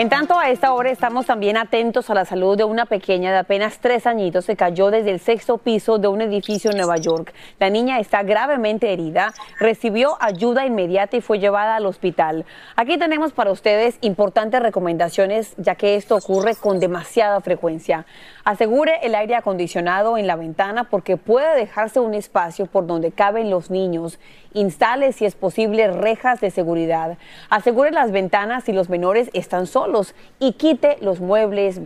En tanto, a esta hora estamos también atentos a la salud de una pequeña de apenas tres añitos que cayó desde el sexto piso de un edificio en Nueva York. La niña está gravemente herida, recibió ayuda inmediata y fue llevada al hospital. Aquí tenemos para ustedes importantes recomendaciones, ya que esto ocurre con demasiada frecuencia. Asegure el aire acondicionado en la ventana porque puede dejarse un espacio por donde caben los niños. Instale, si es posible, rejas de seguridad. Asegure las ventanas si los menores están solos y quite los muebles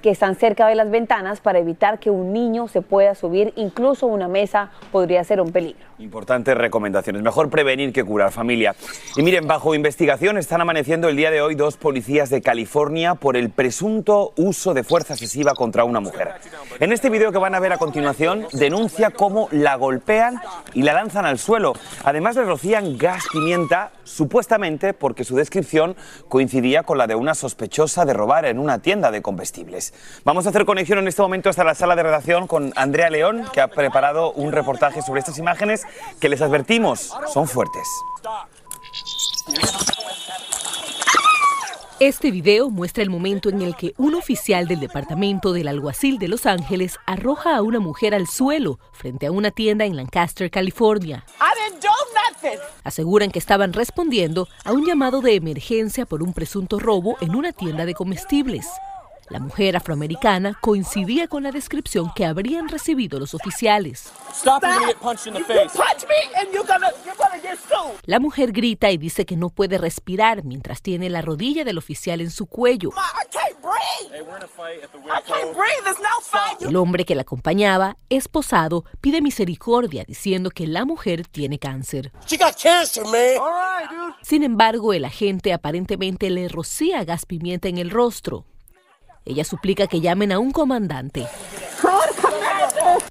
que están cerca de las ventanas para evitar que un niño se pueda subir, incluso una mesa podría ser un peligro. Importantes recomendaciones. Mejor prevenir que curar, familia. Y miren, bajo investigación están amaneciendo el día de hoy dos policías de California por el presunto uso de fuerza excesiva contra una mujer. En este video que van a ver a continuación, denuncia cómo la golpean y la lanzan al suelo. Además, le rocían gas pimienta, supuestamente porque su descripción coincidía con la de una sospechosa de robar en una tienda de Vamos a hacer conexión en este momento hasta la sala de redacción con Andrea León, que ha preparado un reportaje sobre estas imágenes que les advertimos, son fuertes. Este video muestra el momento en el que un oficial del departamento del alguacil de Los Ángeles arroja a una mujer al suelo frente a una tienda en Lancaster, California. Aseguran que estaban respondiendo a un llamado de emergencia por un presunto robo en una tienda de comestibles. La mujer afroamericana coincidía con la descripción que habrían recibido los oficiales. La mujer grita y dice que no puede respirar mientras tiene la rodilla del oficial en su cuello. El hombre que la acompañaba, esposado, pide misericordia diciendo que la mujer tiene cáncer. Sin embargo, el agente aparentemente le rocía gas pimienta en el rostro. Ella suplica que llamen a un comandante.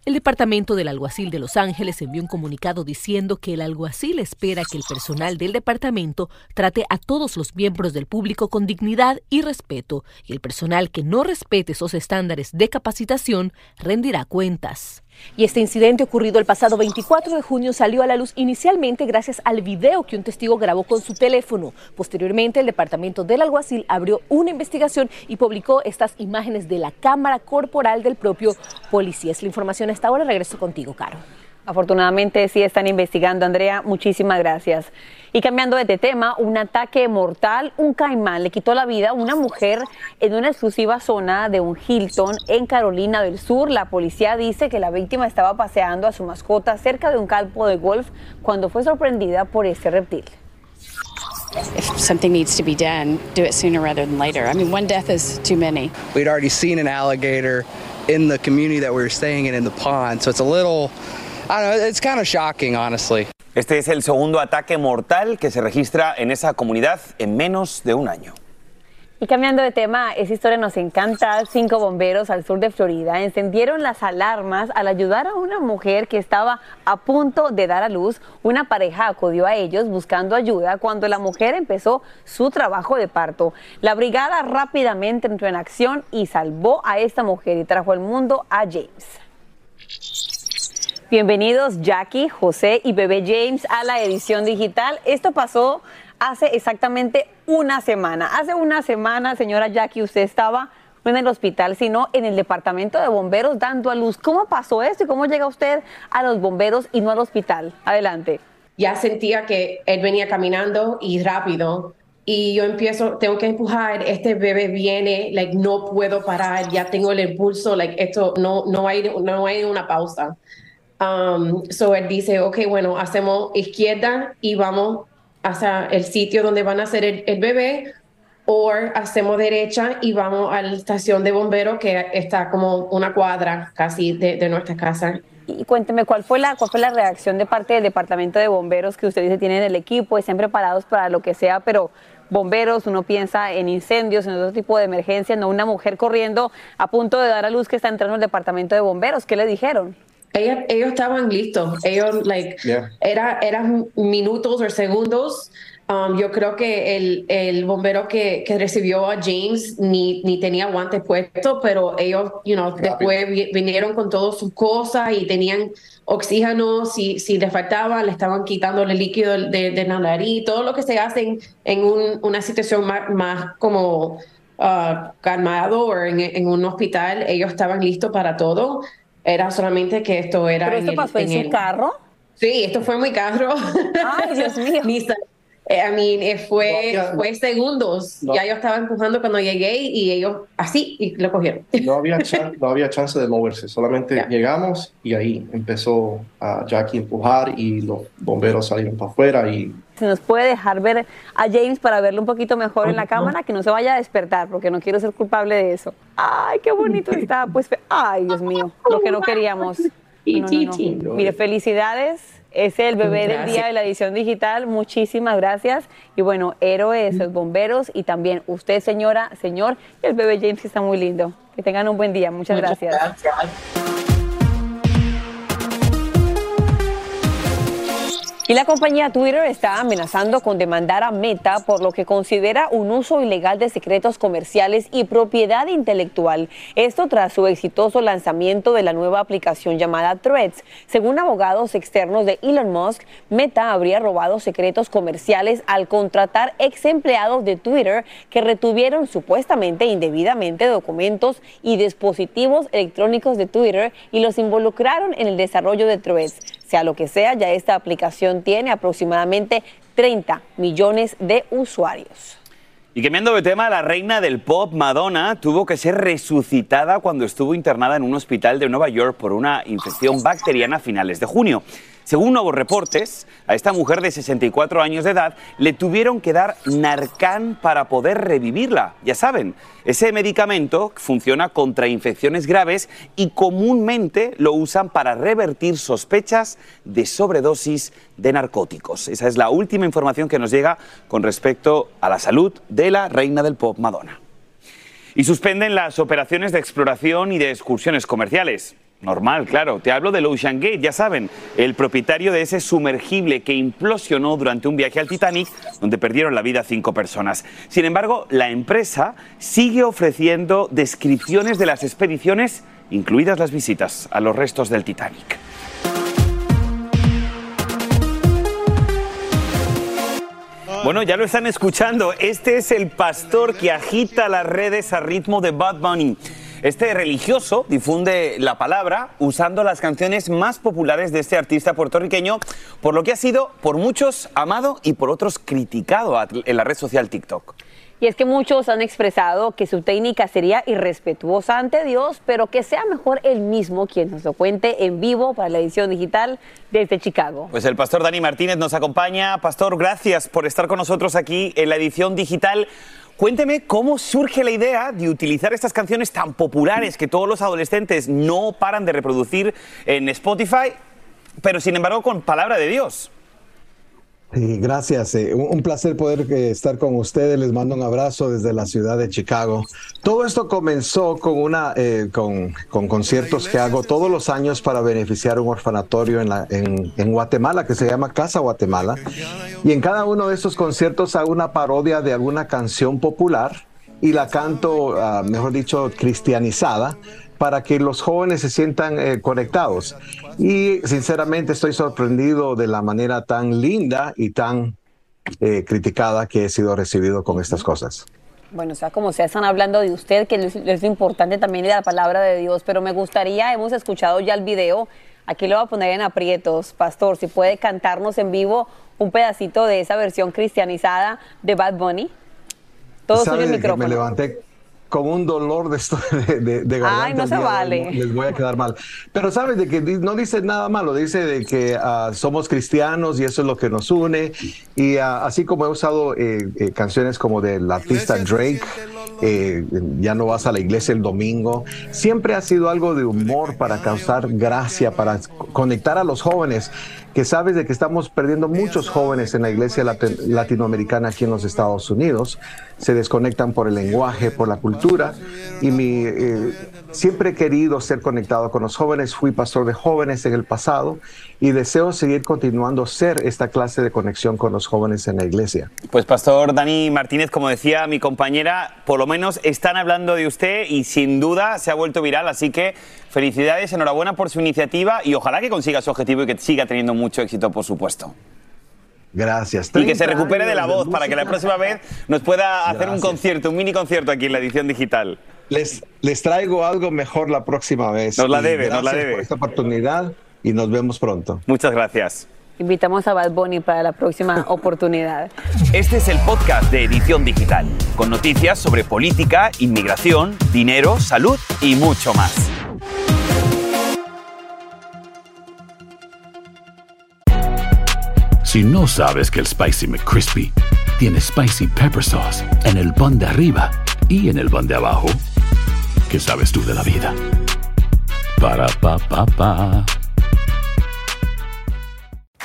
El departamento del alguacil de Los Ángeles envió un comunicado diciendo que el alguacil espera que el personal del departamento trate a todos los miembros del público con dignidad y respeto, y el personal que no respete esos estándares de capacitación rendirá cuentas. Y este incidente ocurrido el pasado 24 de junio salió a la luz inicialmente gracias al video que un testigo grabó con su teléfono. Posteriormente, el departamento del alguacil abrió una investigación y publicó estas imágenes de la cámara corporal del propio policía. Es la información hasta ahora. Regreso contigo, Caro. Afortunadamente sí están investigando, Andrea. Muchísimas gracias. Y cambiando de tema, un ataque mortal, un caimán le quitó la vida a una mujer en una exclusiva zona de un Hilton en Carolina del Sur. La policía dice que la víctima estaba paseando a su mascota cerca de un campo de golf cuando fue sorprendida por este reptil. if something needs to be done, do it sooner rather than later. I mean, one death is too many. We'd already seen an alligator in the community that we were staying in in the pond, so it's a little, I don't know, it's kind of shocking, honestly. Este es el segundo ataque mortal que se registra en esa comunidad en menos de un año. Y cambiando de tema, esa historia nos encanta. Cinco bomberos al sur de Florida encendieron las alarmas al ayudar a una mujer que estaba a punto de dar a luz. Una pareja acudió a ellos buscando ayuda cuando la mujer empezó su trabajo de parto. La brigada rápidamente entró en acción y salvó a esta mujer y trajo al mundo a James. Bienvenidos Jackie, José y bebé James a la edición digital. Esto pasó hace exactamente una semana. Hace una semana, señora Jackie, usted estaba no en el hospital, sino en el departamento de bomberos dando a luz. ¿Cómo pasó esto y cómo llega usted a los bomberos y no al hospital? Adelante. Ya sentía que él venía caminando y rápido y yo empiezo, tengo que empujar, este bebé viene, like no puedo parar, ya tengo el impulso, like esto no no hay no hay una pausa. Um, so él dice, ok, bueno, hacemos izquierda y vamos hacia el sitio donde van a hacer el, bebé o hacemos derecha y vamos a la estación de bomberos que está como una cuadra casi de, nuestra casa. Y cuénteme, ¿cuál fue, la, ¿cuál fue la reacción de parte del departamento de bomberos que usted dice tienen el equipo, estén preparados para lo que sea, pero bomberos, uno piensa en incendios, en otro tipo de emergencias, no una mujer corriendo a punto de dar a luz que está entrando al departamento de bomberos, ¿qué le dijeron? Ellos, ellos estaban listos. Ellos, like, era, eran minutos o segundos. Um, yo creo que el, el bombero que, que, recibió a James ni, ni tenía guantes puestos, pero ellos, you know, después vinieron con todas sus cosas y tenían oxígeno, si, si le faltaba, le estaban quitando el líquido de, de la nariz, todo lo que se hace en, un, una situación más, más como uh, calmado o en, en un hospital, ellos estaban listos para todo. Era solamente que esto era. ¿Pero esto pasó en, su carro? Sí, esto fue mi carro. Ay, Dios mío. I mean, eh, fue, fue segundos. Ya yo estaba empujando cuando llegué y ellos así y lo cogieron. No había, no había chance de moverse, solamente llegamos y ahí empezó a Jackie a empujar y los bomberos salieron para afuera y se nos puede dejar ver a James para verlo un poquito mejor en la cámara, que no se vaya a despertar, porque no quiero ser culpable de eso. Ay, qué bonito está. Pues, ay, Dios mío, lo que no queríamos. Mire, felicidades es el bebé del día de la edición digital. Muchísimas gracias. Y bueno, héroes, los bomberos y también usted, señora, señor, y el bebé James que está muy lindo. Que tengan un buen día. Muchas, gracias. Y la compañía Twitter está amenazando con demandar a Meta por lo que considera un uso ilegal de secretos comerciales y propiedad intelectual. Esto tras su exitoso lanzamiento de la nueva aplicación llamada Threads. Según abogados externos de Elon Musk, Meta habría robado secretos comerciales al contratar ex empleados de Twitter que retuvieron supuestamente indebidamente documentos y dispositivos electrónicos de Twitter y los involucraron en el desarrollo de Threads. Sea lo que sea, ya esta aplicación tiene aproximadamente 30 millones de usuarios. Y cambiando de tema, la reina del pop, Madonna, tuvo que ser resucitada cuando estuvo internada en un hospital de Nueva York por una infección bacteriana a finales de junio. Según nuevos reportes, a esta mujer de 64 años de edad le tuvieron que dar Narcan para poder revivirla. Ya saben, ese medicamento funciona contra infecciones graves y comúnmente lo usan para revertir sospechas de sobredosis de narcóticos. Esa es la última información que nos llega con respecto a la salud de la reina del pop Madonna. Y suspenden las operaciones de exploración y de excursiones comerciales. Normal, claro. Te hablo del Ocean Gate, ya saben, el propietario de ese sumergible que implosionó durante un viaje al Titanic, donde perdieron la vida cinco personas. Sin embargo, la empresa sigue ofreciendo descripciones de las expediciones, incluidas las visitas a los restos del Titanic. Bueno, ya lo están escuchando. Este es el pastor que agita las redes a ritmo de Bad Bunny. Este religioso difunde la palabra usando las canciones más populares de este artista puertorriqueño, por lo que ha sido por muchos amado y por otros criticado en la red social TikTok. Y es que muchos han expresado que su técnica sería irrespetuosa ante Dios, pero que sea mejor él mismo quien nos lo cuente en vivo para la edición digital desde Chicago. Pues el pastor Dani Martínez nos acompaña. Pastor, gracias por estar con nosotros aquí en la edición digital. Cuénteme cómo surge la idea de utilizar estas canciones tan populares que todos los adolescentes no paran de reproducir en Spotify, pero sin embargo con palabra de Dios. Gracias. Eh, un, placer poder eh, estar con ustedes. Les mando un abrazo desde la ciudad de Chicago. Todo esto comenzó con una eh, con, con conciertos que hago todos los años para beneficiar un orfanatorio en, la, en, en Guatemala que se llama Casa Guatemala. Y en cada uno de estos conciertos hago una parodia de alguna canción popular y la canto, ah, mejor dicho, cristianizada para que los jóvenes se sientan eh, conectados. Y sinceramente estoy sorprendido de la manera tan linda y tan eh, criticada que he sido recibido con estas cosas. Bueno, o sea, como sea, están hablando de usted, que es, es lo importante también la palabra de Dios, pero me gustaría, hemos escuchado ya el video, aquí lo voy a poner en aprietos, pastor, si puede cantarnos en vivo un pedacito de esa versión cristianizada de Bad Bunny. Todo suyo el ¿Sabe que micrófono. Me levanté con un dolor de, de, de, de garganta Ay, no se vale. Les voy a quedar mal. Pero sabes de que no dice nada malo, dice de que ah, somos cristianos y eso es lo que nos une. Y ah, así como he usado eh, eh, canciones como del artista Drake, eh, ya no vas a la iglesia el domingo, siempre ha sido algo de humor para causar gracia, para conectar a los jóvenes que sabes de que estamos perdiendo muchos jóvenes en la iglesia lati- latinoamericana aquí en los Estados Unidos, se desconectan por el lenguaje, por la cultura, y eh, siempre he querido ser conectado con los jóvenes, fui pastor de jóvenes en el pasado y deseo seguir continuando ser esta clase de conexión con los jóvenes en la iglesia. Pues Pastor Dani Martínez, como decía mi compañera, por lo menos están hablando de usted y sin duda se ha vuelto viral, así que felicidades, enhorabuena por su iniciativa y ojalá que consiga su objetivo y que siga teniendo mucho éxito, por supuesto. Gracias. Y que se 30 recupere de la voz para que la próxima vez nos pueda hacer un Gracias. concierto, un mini concierto aquí en la edición digital. Les, les traigo algo mejor la próxima vez. Nos la debe, nos la debe. por esta oportunidad y nos vemos pronto. Muchas gracias. Invitamos a Bad Bunny para la próxima oportunidad. Este es el podcast de Edición Digital, con noticias sobre política, inmigración, dinero, salud y mucho más. Si no sabes que el Spicy McCrispy tiene Spicy Pepper Sauce en el pan de arriba y en el pan de abajo, ¿qué sabes tú de la vida? Para, pa, pa, pa.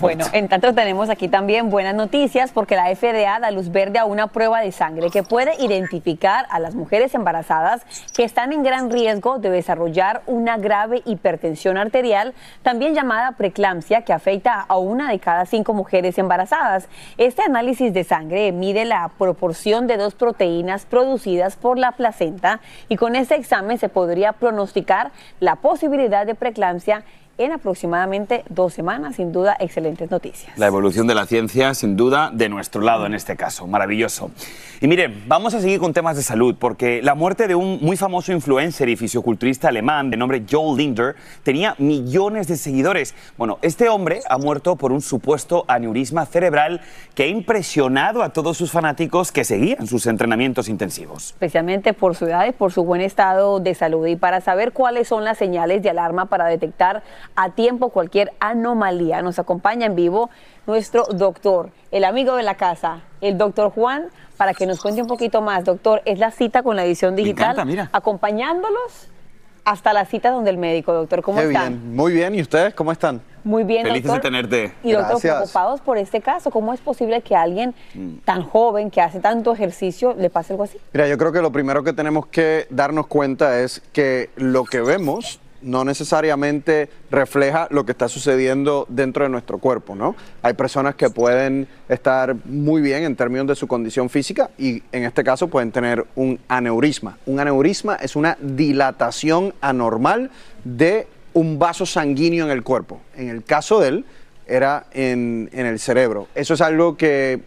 Bueno, en tanto tenemos aquí también buenas noticias porque la FDA da luz verde a una prueba de sangre que puede identificar a las mujeres embarazadas que están en gran riesgo de desarrollar una grave hipertensión arterial, también llamada preeclampsia, que afecta a una de cada cinco mujeres embarazadas. Este análisis de sangre mide la proporción de dos proteínas producidas por la placenta y con este examen se podría pronosticar la posibilidad de preeclampsia en aproximadamente dos semanas. Sin duda, excelentes noticias. La evolución de la ciencia, sin duda, de nuestro lado en este caso. Maravilloso. Y miren, vamos a seguir con temas de salud, porque la muerte de un muy famoso influencer y fisioculturista alemán de nombre Joel Linder tenía millones de seguidores. Bueno, este hombre ha muerto por un supuesto aneurisma cerebral que ha impresionado a todos sus fanáticos que seguían sus entrenamientos intensivos. especialmente por su edad y por su buen estado de salud y para saber cuáles son las señales de alarma para detectar a tiempo cualquier anomalía. Nos acompaña en vivo nuestro doctor, el amigo de la casa, el doctor Juan, para que nos cuente un poquito más. Doctor, es la cita con la edición digital, encanta, mira. acompañándolos hasta la cita donde el médico, doctor. ¿Cómo Qué están? bien, muy bien. ¿Y ustedes cómo están? Muy bien, Felices doctor. de tenerte. Y doctor, Gracias. preocupados por este caso, ¿cómo es posible que a alguien Mm. tan joven, que hace tanto ejercicio, le pase algo así? Mira, yo creo que lo primero que tenemos que darnos cuenta es que lo que vemos no necesariamente refleja lo que está sucediendo dentro de nuestro cuerpo, ¿no? Hay personas que pueden estar muy bien en términos de su condición física y en este caso pueden tener un aneurisma. Un aneurisma es una dilatación anormal de un vaso sanguíneo en el cuerpo. En el caso de él, era en, en el cerebro. Eso es algo que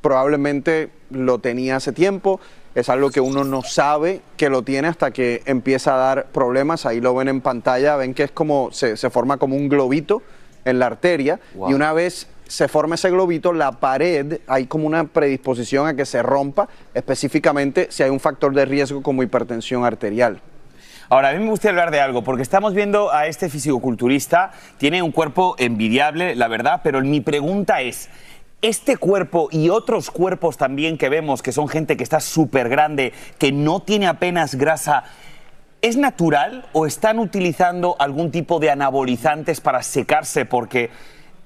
probablemente lo tenía hace tiempo es algo que uno no sabe que lo tiene hasta que empieza a dar problemas. Ahí lo ven en pantalla, ven que es como, se, se forma como un globito en la arteria Wow. y una vez se forma ese globito, la pared, hay como una predisposición a que se rompa, específicamente si hay un factor de riesgo como hipertensión arterial. Ahora, a mí me gustaría hablar de algo, porque estamos viendo a este fisicoculturista, tiene un cuerpo envidiable, la verdad, pero mi pregunta es, ¿este cuerpo y otros cuerpos también que vemos, que son gente que está súper grande, que no tiene apenas grasa, ¿es natural o están utilizando algún tipo de anabolizantes para secarse? Porque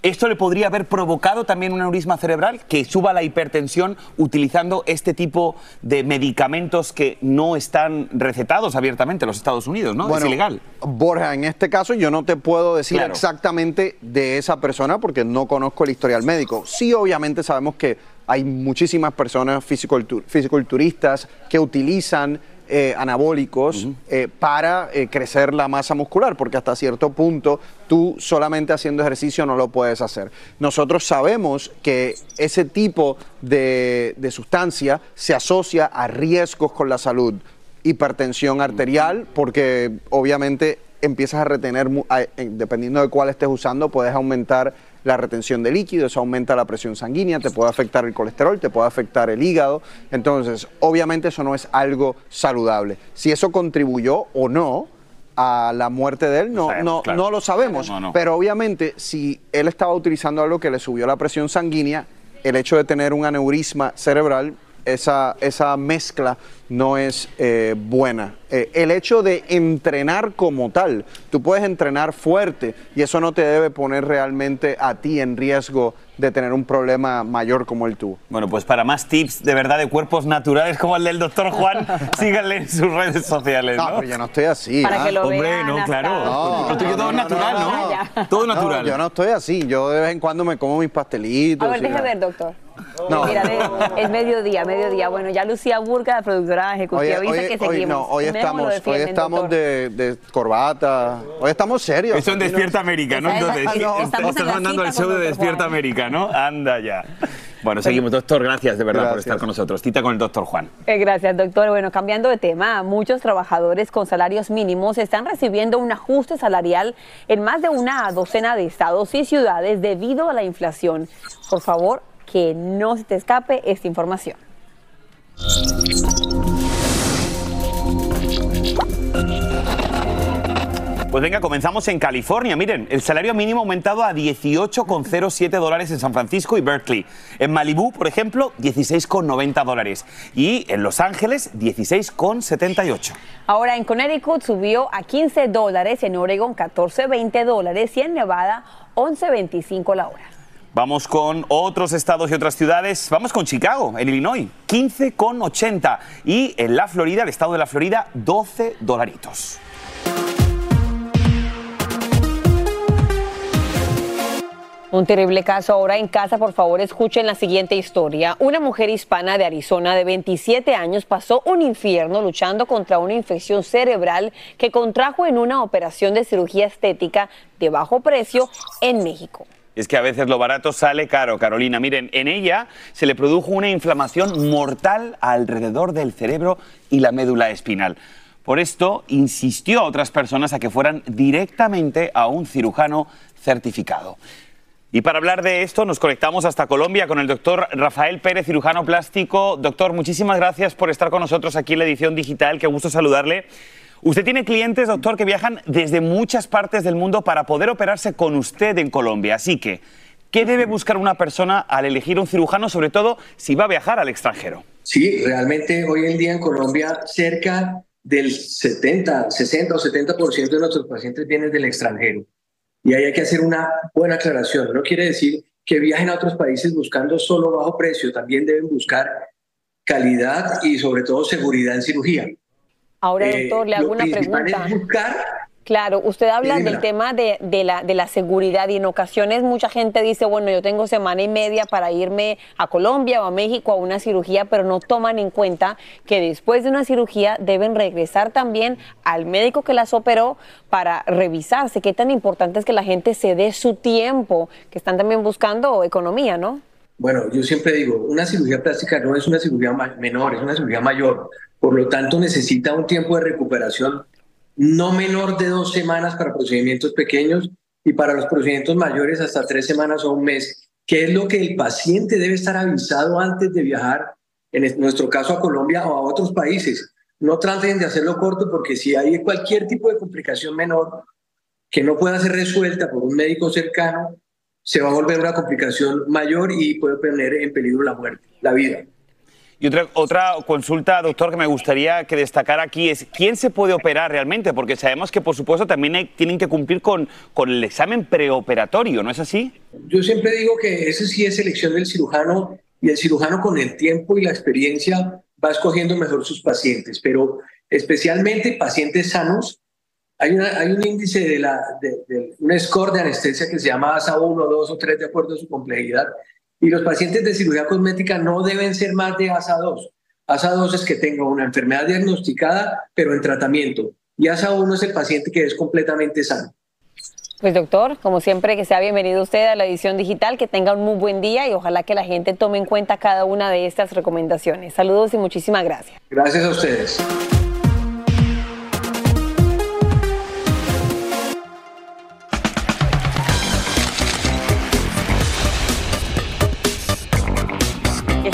esto le podría haber provocado también un aneurisma cerebral, que suba la hipertensión utilizando este tipo de medicamentos que no están recetados abiertamente en los Estados Unidos, ¿no? Bueno, es ilegal. Borja, en este caso yo no te puedo decir Claro. exactamente de esa persona porque no conozco el historial médico. Sí, obviamente sabemos que hay muchísimas personas fisicultur- fisiculturistas que utilizan eh, anabólicos eh, para eh, crecer la masa muscular, porque hasta cierto punto tú solamente haciendo ejercicio no lo puedes hacer. Nosotros sabemos que ese tipo de, de sustancia se asocia a riesgos con la salud hipertensión arterial, porque obviamente empiezas a retener, dependiendo de cuál estés usando, puedes aumentar la retención de líquido, eso aumenta la presión sanguínea, te puede afectar el colesterol, te puede afectar el hígado. Entonces, obviamente eso no es algo saludable. Si eso contribuyó o no a la muerte de él, no, no, claro. no lo sabemos. No, no. Pero obviamente, si él estaba utilizando algo que le subió la presión sanguínea, el hecho de tener un aneurisma cerebral, esa, esa mezcla no es eh, buena. Eh, el hecho de entrenar como tal, tú puedes entrenar fuerte y eso no te debe poner realmente a ti en riesgo de tener un problema mayor como el tuvo. Bueno, pues para más tips de verdad de cuerpos naturales como el del doctor Juan, síganle en sus redes sociales, ¿no? No, pero yo no estoy así. Para ¿ah? que lo Hombre, vean no, hasta- claro. No, Lo tuyo todo es no, natural, no, ¿no? no, Todo No, natural. yo no estoy así. Yo de vez en cuando me como mis pastelitos. A ver, la- ver, doctor. No. Mira, es mediodía, mediodía. Bueno, ya Lucía Burga, la productora ejecutiva, Hoy, dice que hoy seguimos. no, hoy estamos, hoy estamos de, de corbata, hoy estamos serios. Eso en Despierta América, ¿no? Entonces, estamos estás mandando el show de. Despierta Juan. América, ¿no? Anda ya. Bueno, seguimos, doctor, gracias de verdad por estar con nosotros. Cita con el doctor Juan. Eh, Gracias, doctor. Bueno, cambiando de tema, muchos trabajadores con salarios mínimos están recibiendo un ajuste salarial en más de una docena de estados y ciudades debido a la inflación. Por favor, que no se te escape esta información. Pues venga, comenzamos en California. Miren, el salario mínimo ha aumentado a 18,07 dólares en San Francisco y Berkeley. En Malibú, por ejemplo, 16,90 dólares. Y en Los Ángeles, 16,78. Ahora en Connecticut subió a 15 dólares, en Oregon 14.20 dólares y en Nevada 11.25 la hora. Vamos con otros estados y otras ciudades. Vamos con Chicago, en Illinois, 15,80. Y en la Florida, el estado de la Florida, 12 dolaritos. Un terrible caso ahora en casa, por favor escuchen la siguiente historia. Una mujer hispana de Arizona de 27 años pasó un infierno luchando contra una infección cerebral que contrajo en una operación de cirugía estética de bajo precio en México. Es que a veces lo barato sale caro, Carolina. Miren, en ella se le produjo una inflamación mortal alrededor del cerebro y la médula espinal. Por esto insistió a otras personas a que fueran directamente a un cirujano certificado. Y para hablar de esto nos conectamos hasta Colombia con el doctor Rafael Pérez, cirujano plástico. Doctor, muchísimas gracias por estar con nosotros aquí en la edición digital. Qué gusto saludarle. Usted tiene clientes, doctor, que viajan desde muchas partes del mundo para poder operarse con usted en Colombia. Así que, ¿qué debe buscar una persona al elegir un cirujano, sobre todo si va a viajar al extranjero? Sí, realmente hoy en día en Colombia cerca del 70, 60 o 70% de nuestros pacientes vienen del extranjero. Y ahí hay que hacer una buena aclaración. No quiere decir que viajen a otros países buscando solo bajo precio, también deben buscar calidad y sobre todo seguridad en cirugía. Ahora, Eh, doctor, le hago una pregunta. buscar Claro, usted habla del tema de, de la, de la seguridad y en ocasiones mucha gente dice, bueno, yo tengo semana y media para irme a Colombia o a México a una cirugía, pero no toman en cuenta que después de una cirugía deben regresar también al médico que las operó para revisarse. Qué tan importante es que la gente se dé su tiempo, que están también buscando economía, ¿no? Bueno, yo siempre digo, una cirugía plástica no es una cirugía menor, es una cirugía mayor. Por lo tanto, necesita un tiempo de recuperación no menor de dos semanas para procedimientos pequeños y para los procedimientos mayores hasta tres semanas o un mes, que es lo que el paciente debe estar avisado antes de viajar, en nuestro caso a Colombia o a otros países. No traten de hacerlo corto porque si hay cualquier tipo de complicación menor que no pueda ser resuelta por un médico cercano, se va a volver una complicación mayor y puede poner en peligro la muerte, la vida. Y otra, otra consulta, doctor, que me gustaría que destacar aquí es quién se puede operar realmente, porque sabemos que, por supuesto, también tienen que cumplir con, con el examen preoperatorio, ¿no es así? Yo siempre digo que eso sí es elección del cirujano y el cirujano con el tiempo y la experiencia va escogiendo mejor sus pacientes, pero especialmente pacientes sanos. Hay, hay un índice de, la, de, un score de anestesia que se llama ASA 1, 2 o 3 de acuerdo a su complejidad y los pacientes de cirugía cosmética no deben ser más de ASA2. ASA2 es que tenga una enfermedad diagnosticada, pero en tratamiento. Y ASA1 es el paciente que es completamente sano. Pues doctor, como siempre, que sea bienvenido usted a la edición digital, que tenga un muy buen día y ojalá que la gente tome en cuenta cada una de estas recomendaciones. Saludos y muchísimas gracias. Gracias a ustedes.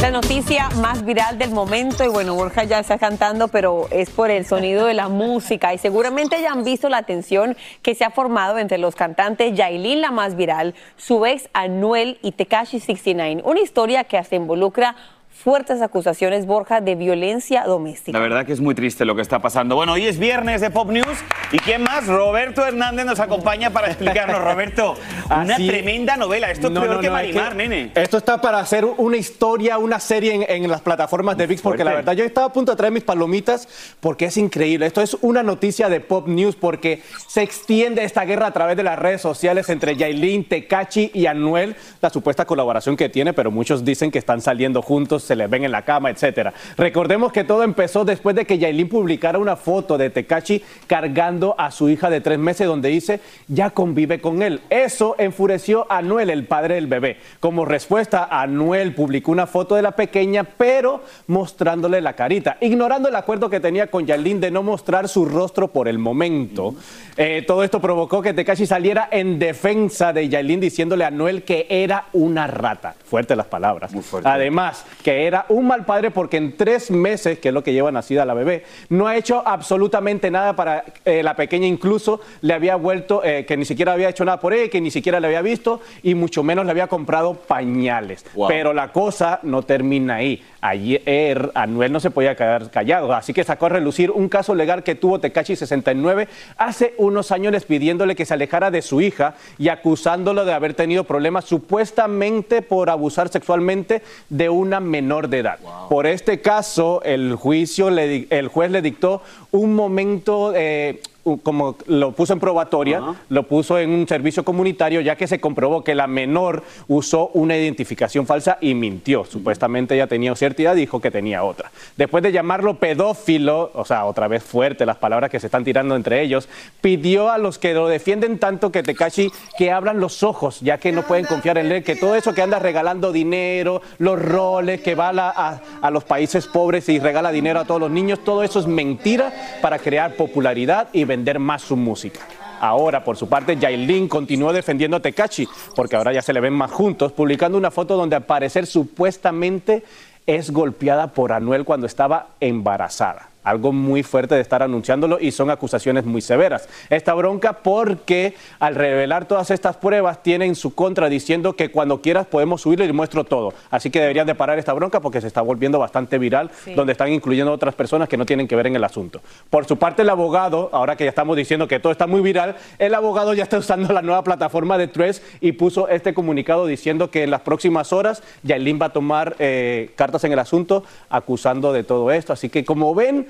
La noticia más viral del momento. Y bueno, Borja ya está cantando, pero es por el sonido de la música. Y seguramente ya han visto la tensión que se ha formado entre los cantantes Yailin, la más viral, su ex Anuel y Tekashi 69, una historia que hasta involucra fuertes acusaciones, Borja, de violencia doméstica. La verdad que es muy triste lo que está pasando. Bueno, hoy es viernes de Pop News. ¿Y quién más? Roberto Hernández nos acompaña para explicarnos. Roberto, una tremenda novela. Esto es peor que Marimar, nene. Esto está para hacer una historia, una serie en, las plataformas de VIX, porque la verdad yo estaba a punto de traer mis palomitas porque es increíble. Esto es una noticia de Pop News porque se extiende esta guerra a través de las redes sociales entre Yailin, Tecachi y Anuel, la supuesta colaboración que tiene, pero muchos dicen que están saliendo juntos se les ven en la cama, etcétera. Recordemos que todo empezó después de que Yailin publicara una foto de Tekachi cargando a su hija de tres meses donde dice ya convive con él. Eso enfureció a Anuel, el padre del bebé. Como respuesta, Anuel publicó una foto de la pequeña, pero mostrándole la carita, ignorando el acuerdo que tenía con Yailin de no mostrar su rostro por el momento. Eh, todo esto provocó que Tekashi saliera en defensa de Yailin diciéndole a Anuel que era una rata. Fuerte las palabras. Además, que era un mal padre porque en tres meses, que es lo que lleva nacida la bebé, no ha hecho absolutamente nada para eh, la pequeña, incluso le había vuelto, eh, que ni siquiera había hecho nada por ella, que ni siquiera le había visto y mucho menos le había comprado pañales. Pero la cosa no termina ahí. Ayer Anuel no se podía quedar callado, así que sacó a relucir un caso legal que tuvo Tecachi 69 hace unos años pidiéndole que se alejara de su hija y acusándolo de haber tenido problemas supuestamente por abusar sexualmente de una menor de edad. Por este caso, el juicio, el juez le dictó un momento... Eh, como lo puso en probatoria, lo puso en un servicio comunitario, ya que se comprobó que la menor usó una identificación falsa y mintió. Supuestamente ella tenía cierta edad, dijo que tenía otra. Después de llamarlo pedófilo, o sea, otra vez fuerte las palabras que se están tirando entre ellos, pidió a los que lo defienden tanto que Tekashi que abran los ojos, ya que no pueden confiar en él, que todo eso que anda regalando dinero, los roles, que va a, a los países pobres y regala dinero a todos los niños, todo eso es mentira para crear popularidad y más su música. Ahora, por su parte, Yailin continuó defendiendo a Tekachi, porque ahora ya se le ven más juntos, publicando una foto donde al parecer supuestamente es golpeada por Anuel cuando estaba embarazada algo muy fuerte de estar anunciándolo y son acusaciones muy severas. Esta bronca porque al revelar todas estas pruebas tiene en su contra diciendo que cuando quieras podemos subirlo y muestro todo. Así que deberían de parar esta bronca porque se está volviendo bastante viral, donde están incluyendo otras personas que no tienen que ver en el asunto. Por su parte, el abogado, ahora que ya estamos diciendo que todo está muy viral, el abogado ya está usando la nueva plataforma de Tres y puso este comunicado diciendo que en las próximas horas Yailin va a tomar eh, cartas en el asunto acusando de todo esto. Así que como ven,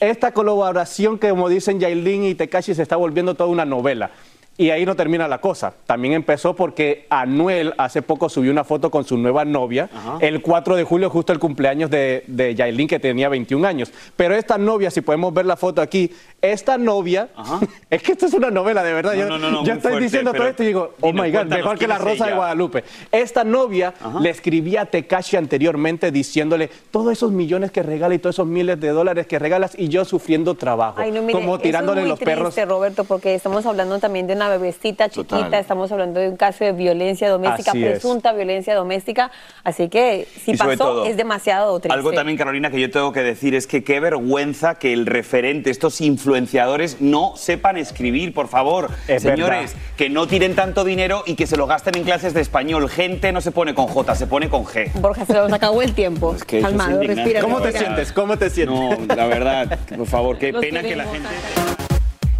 esta colaboración que, como dicen Yailin y Tekashi, se está volviendo toda una novela. Y ahí no termina la cosa. También empezó porque Anuel hace poco subió una foto con su nueva novia, el 4 de julio, justo el cumpleaños de, de Yailin, que tenía 21 años. Pero esta novia, si podemos ver la foto aquí, esta novia, es que esto es una novela, de verdad. No, yo no, no, no, yo estoy fuerte, diciendo todo esto y digo, oh dime, my God, mejor que la ¿quién es Rosa de? Guadalupe. Esta novia le escribía a Tekashi anteriormente diciéndole todos esos millones que regala y todos esos miles de dólares que regalas y yo sufriendo trabajo. Ay, no, mire, como eso tirándole es muy los perros. triste, Roberto, porque estamos hablando también de una bebecita chiquita, Total. estamos hablando de un caso de violencia doméstica, Así es. presunta violencia doméstica, así que si Y pasó todo, es demasiado triste. Algo también, Carolina, que yo tengo que decir es que qué vergüenza que el referente, estos influenciadores, no sepan escribir, por favor. Es Señores, verdad. que no tiren tanto dinero y que se lo gasten en clases de español. Gente no se pone con J, se pone con G. Borja, se nos acabó el tiempo. que es Calmado, indignante. respira. ¿Cómo te sientes? ¿Cómo te sientes? No, la verdad, por favor, qué Los pena que la gente...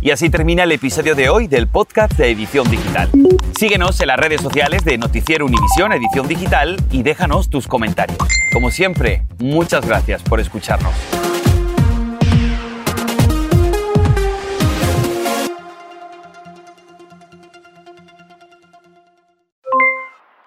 Y así termina el episodio de hoy del podcast de Edición Digital. Síguenos en las redes sociales de Noticiero Univisión Edición Digital y déjanos tus comentarios. Como siempre, muchas gracias por escucharnos.